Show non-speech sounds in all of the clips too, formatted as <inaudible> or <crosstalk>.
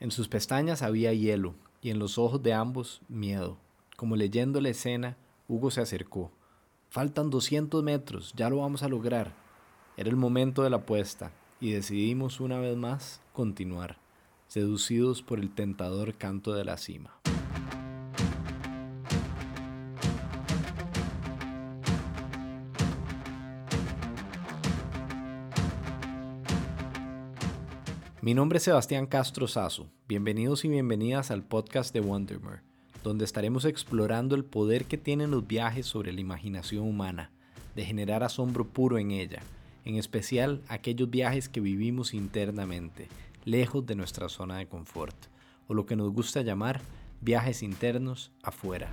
En sus pestañas había hielo y en los ojos de ambos miedo. Como leyendo la escena, Hugo se acercó. Faltan 200 metros, ya lo vamos a lograr. Era el momento de la apuesta y decidimos una vez más continuar, seducidos por el tentador canto de la cima. Mi nombre es Sebastián Castro Sazo. Bienvenidos y bienvenidas al podcast de Wondermer, donde estaremos explorando el poder que tienen los viajes sobre la imaginación humana, de generar asombro puro en ella, en especial aquellos viajes que vivimos internamente, lejos de nuestra zona de confort, o lo que nos gusta llamar viajes internos afuera.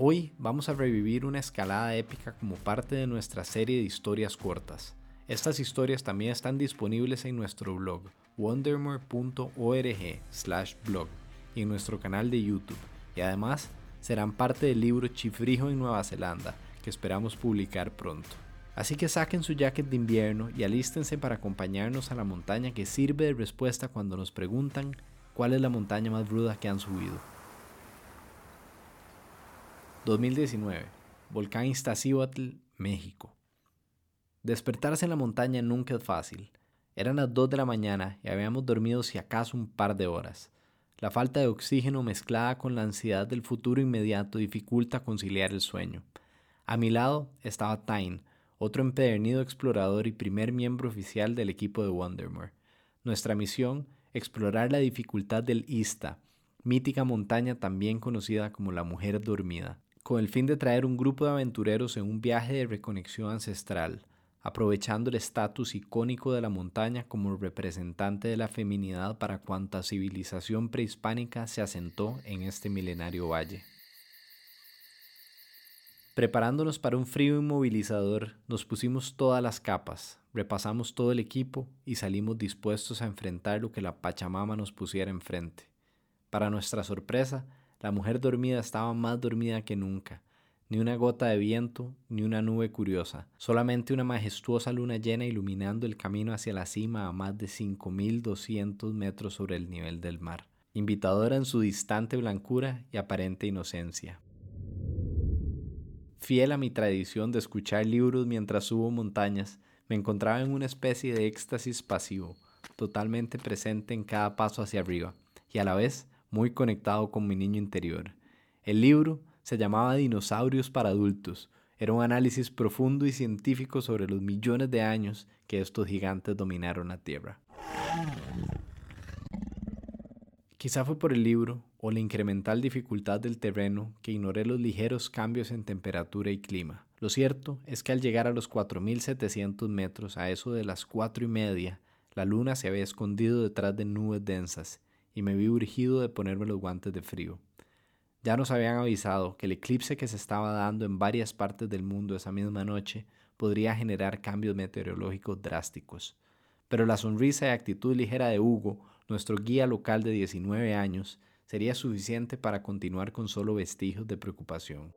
Hoy vamos a revivir una escalada épica como parte de nuestra serie de historias cortas. Estas historias también están disponibles en nuestro blog wondermore.org/blog y en nuestro canal de YouTube. Y además serán parte del libro Chifrijo en Nueva Zelanda, que esperamos publicar pronto. Así que saquen su jacket de invierno y alístense para acompañarnos a la montaña que sirve de respuesta cuando nos preguntan cuál es la montaña más ruda que han subido. 2019. Volcán Iztaccíhuatl, México. Despertarse en la montaña nunca es fácil. Eran las 2 de la mañana y habíamos dormido si acaso un par de horas. La falta de oxígeno mezclada con la ansiedad del futuro inmediato dificulta conciliar el sueño. A mi lado estaba Tyne, otro empedernido explorador y primer miembro oficial del equipo de Wondermore. Nuestra misión, explorar la dificultad del Ista, mítica montaña también conocida como la Mujer Dormida con el fin de traer un grupo de aventureros en un viaje de reconexión ancestral, aprovechando el estatus icónico de la montaña como representante de la feminidad para cuanta civilización prehispánica se asentó en este milenario valle. Preparándonos para un frío inmovilizador, nos pusimos todas las capas, repasamos todo el equipo y salimos dispuestos a enfrentar lo que la Pachamama nos pusiera enfrente. Para nuestra sorpresa, la mujer dormida estaba más dormida que nunca. Ni una gota de viento, ni una nube curiosa, solamente una majestuosa luna llena iluminando el camino hacia la cima a más de 5.200 metros sobre el nivel del mar, invitadora en su distante blancura y aparente inocencia. Fiel a mi tradición de escuchar libros mientras subo montañas, me encontraba en una especie de éxtasis pasivo, totalmente presente en cada paso hacia arriba, y a la vez muy conectado con mi niño interior. El libro se llamaba Dinosaurios para adultos. Era un análisis profundo y científico sobre los millones de años que estos gigantes dominaron la Tierra. Quizá fue por el libro o la incremental dificultad del terreno que ignoré los ligeros cambios en temperatura y clima. Lo cierto es que al llegar a los 4.700 metros, a eso de las cuatro y media, la luna se había escondido detrás de nubes densas y me vi urgido de ponerme los guantes de frío. Ya nos habían avisado que el eclipse que se estaba dando en varias partes del mundo esa misma noche podría generar cambios meteorológicos drásticos. Pero la sonrisa y actitud ligera de Hugo, nuestro guía local de 19 años, sería suficiente para continuar con solo vestigios de preocupación.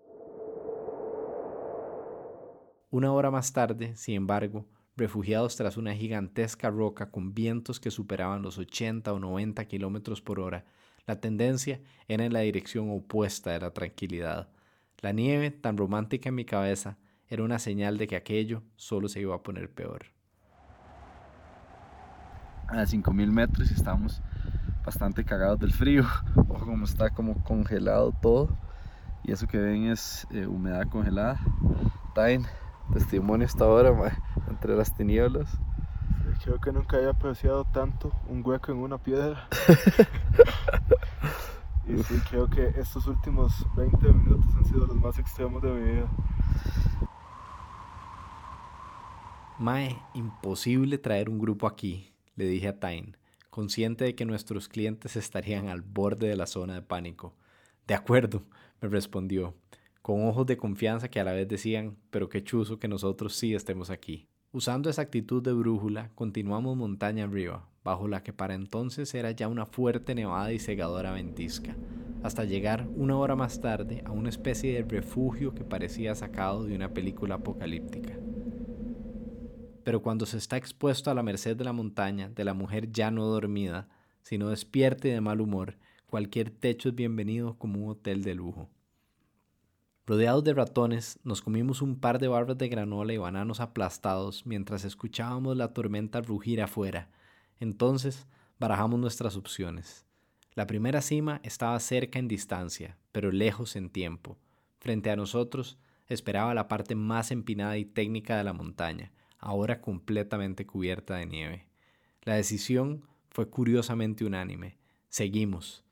Una hora más tarde, sin embargo, refugiados tras una gigantesca roca con vientos que superaban los 80 o 90 kilómetros por hora, la tendencia era en la dirección opuesta de la tranquilidad. La nieve, tan romántica en mi cabeza, era una señal de que aquello solo se iba a poner peor. A 5000 metros estamos bastante cagados del frío. <laughs> Ojo como está como congelado todo. Y eso que ven es eh, humedad congelada. Time, testimonio hasta ahora, entre las tinieblas. creo que nunca había apreciado tanto un hueco en una piedra. <laughs> y sí, creo que estos últimos 20 minutos han sido los más extremos de mi vida. Mae, imposible traer un grupo aquí, le dije a Tain, consciente de que nuestros clientes estarían al borde de la zona de pánico. De acuerdo, me respondió, con ojos de confianza que a la vez decían, pero qué chuzo que nosotros sí estemos aquí. Usando esa actitud de brújula, continuamos montaña arriba, bajo la que para entonces era ya una fuerte nevada y cegadora ventisca, hasta llegar una hora más tarde a una especie de refugio que parecía sacado de una película apocalíptica. Pero cuando se está expuesto a la merced de la montaña, de la mujer ya no dormida, sino despierta y de mal humor, cualquier techo es bienvenido como un hotel de lujo. Rodeados de ratones, nos comimos un par de barras de granola y bananos aplastados mientras escuchábamos la tormenta rugir afuera. Entonces, barajamos nuestras opciones. La primera cima estaba cerca en distancia, pero lejos en tiempo. Frente a nosotros esperaba la parte más empinada y técnica de la montaña, ahora completamente cubierta de nieve. La decisión fue curiosamente unánime. Seguimos.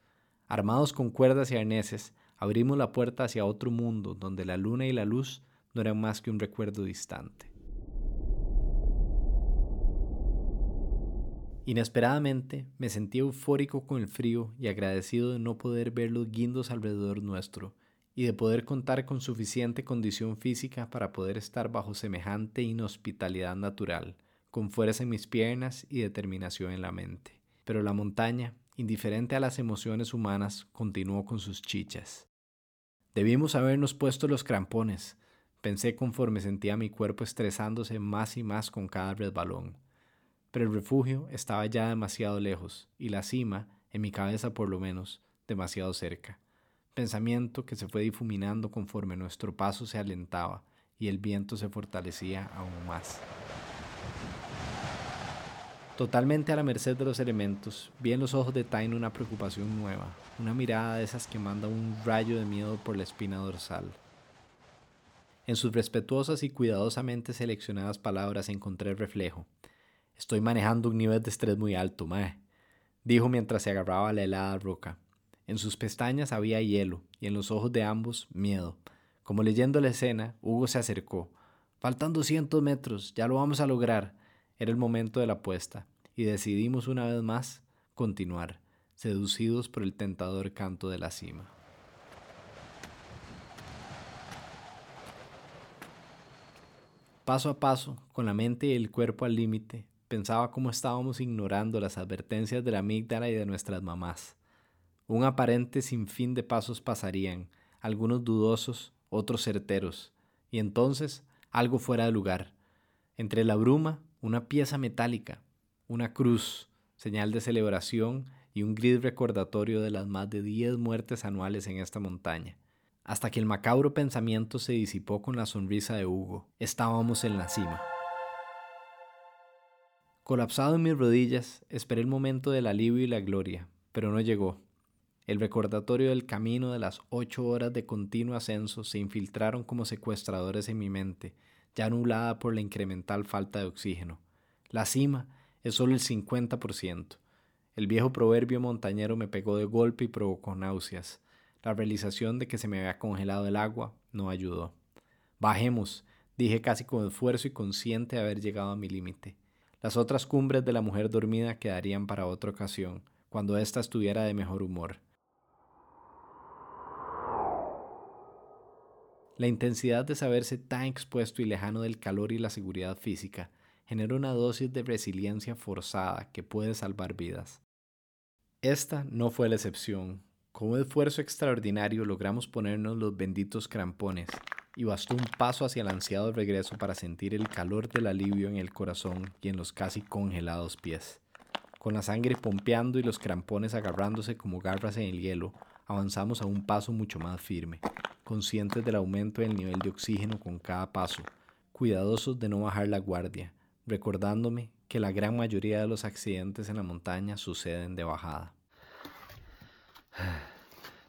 Armados con cuerdas y arneses, abrimos la puerta hacia otro mundo donde la luna y la luz no eran más que un recuerdo distante. Inesperadamente me sentí eufórico con el frío y agradecido de no poder ver los guindos alrededor nuestro y de poder contar con suficiente condición física para poder estar bajo semejante inhospitalidad natural, con fuerza en mis piernas y determinación en la mente. Pero la montaña, indiferente a las emociones humanas, continuó con sus chichas. Debimos habernos puesto los crampones, pensé conforme sentía mi cuerpo estresándose más y más con cada resbalón. Pero el refugio estaba ya demasiado lejos y la cima, en mi cabeza por lo menos, demasiado cerca pensamiento que se fue difuminando conforme nuestro paso se alentaba y el viento se fortalecía aún más. Totalmente a la merced de los elementos, vi en los ojos de Tain una preocupación nueva, una mirada de esas que manda un rayo de miedo por la espina dorsal. En sus respetuosas y cuidadosamente seleccionadas palabras encontré reflejo. Estoy manejando un nivel de estrés muy alto, mae, dijo mientras se agarraba a la helada roca. En sus pestañas había hielo y en los ojos de ambos miedo. Como leyendo la escena, Hugo se acercó. Faltan 200 metros, ya lo vamos a lograr. Era el momento de la apuesta y decidimos una vez más continuar, seducidos por el tentador canto de la cima. Paso a paso, con la mente y el cuerpo al límite, pensaba cómo estábamos ignorando las advertencias de la amígdala y de nuestras mamás. Un aparente sinfín de pasos pasarían, algunos dudosos, otros certeros, y entonces algo fuera de lugar. Entre la bruma, una pieza metálica, una cruz, señal de celebración y un gris recordatorio de las más de diez muertes anuales en esta montaña. Hasta que el macabro pensamiento se disipó con la sonrisa de Hugo. Estábamos en la cima. Colapsado en mis rodillas, esperé el momento del alivio y la gloria, pero no llegó. El recordatorio del camino de las ocho horas de continuo ascenso se infiltraron como secuestradores en mi mente, ya anulada por la incremental falta de oxígeno. La cima es solo el 50%. El viejo proverbio montañero me pegó de golpe y provocó náuseas. La realización de que se me había congelado el agua no ayudó. Bajemos, dije casi con esfuerzo y consciente de haber llegado a mi límite. Las otras cumbres de la mujer dormida quedarían para otra ocasión, cuando ésta estuviera de mejor humor. La intensidad de saberse tan expuesto y lejano del calor y la seguridad física genera una dosis de resiliencia forzada que puede salvar vidas. Esta no fue la excepción. Con un esfuerzo extraordinario logramos ponernos los benditos crampones y bastó un paso hacia el ansiado regreso para sentir el calor del alivio en el corazón y en los casi congelados pies. Con la sangre pompeando y los crampones agarrándose como garras en el hielo, avanzamos a un paso mucho más firme, conscientes del aumento del nivel de oxígeno con cada paso, cuidadosos de no bajar la guardia, recordándome que la gran mayoría de los accidentes en la montaña suceden de bajada. <sighs>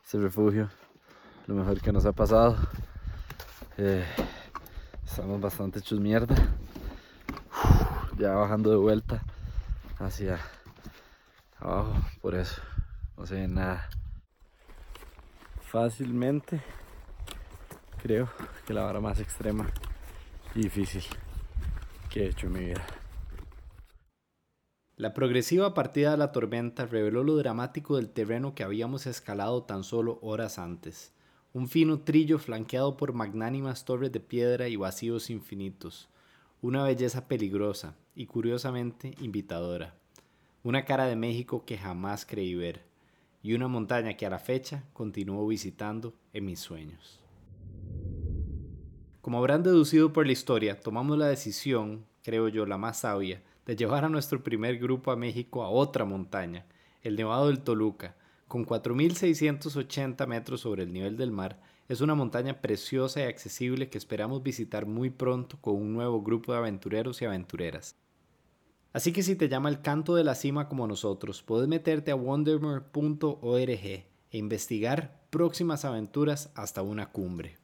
Este refugio, lo mejor que nos ha pasado. Eh, estamos bastante hechos mierda. ya bajando de vuelta hacia abajo, por eso no se ve nada. Fácilmente creo que la vara más extrema y difícil que he hecho en mi vida. La progresiva partida de la tormenta reveló lo dramático del terreno que habíamos escalado tan solo horas antes. Un fino trillo flanqueado por magnánimas torres de piedra y vacíos infinitos. Una belleza peligrosa y curiosamente invitadora. Una cara de México que jamás creí ver. Y una montaña que a la fecha continúo visitando en mis sueños. Como habrán deducido por la historia, tomamos la decisión, creo yo, la más sabia, de llevar a nuestro primer grupo a México a otra montaña, el Nevado del Toluca, con 4.680 metros sobre el nivel del mar, es una montaña preciosa y accesible que esperamos visitar muy pronto con un nuevo grupo de aventureros y aventureras. Así que si te llama el canto de la cima como nosotros, puedes meterte a wondermore.org e investigar próximas aventuras hasta una cumbre.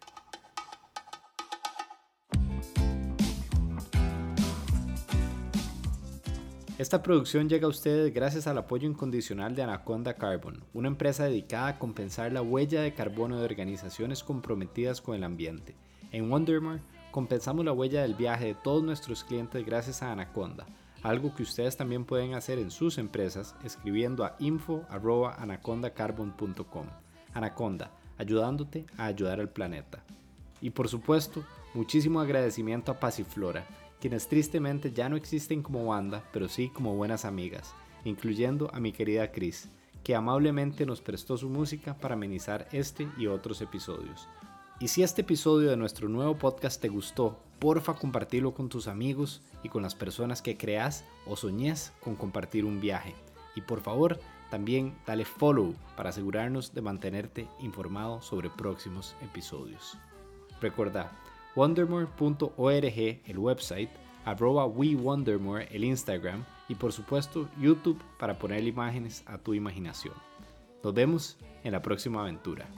Esta producción llega a ustedes gracias al apoyo incondicional de Anaconda Carbon, una empresa dedicada a compensar la huella de carbono de organizaciones comprometidas con el ambiente. En Wondermore compensamos la huella del viaje de todos nuestros clientes gracias a Anaconda, algo que ustedes también pueden hacer en sus empresas escribiendo a info.anacondacarbon.com. Anaconda, ayudándote a ayudar al planeta. Y por supuesto, muchísimo agradecimiento a Pasiflora quienes tristemente ya no existen como banda, pero sí como buenas amigas, incluyendo a mi querida Chris, que amablemente nos prestó su música para amenizar este y otros episodios. Y si este episodio de nuestro nuevo podcast te gustó, porfa compartirlo con tus amigos y con las personas que creas o soñes con compartir un viaje. Y por favor, también dale follow para asegurarnos de mantenerte informado sobre próximos episodios. Recuerda, wondermore.org el website, arroba WeWondermore el Instagram y por supuesto YouTube para poner imágenes a tu imaginación. Nos vemos en la próxima aventura.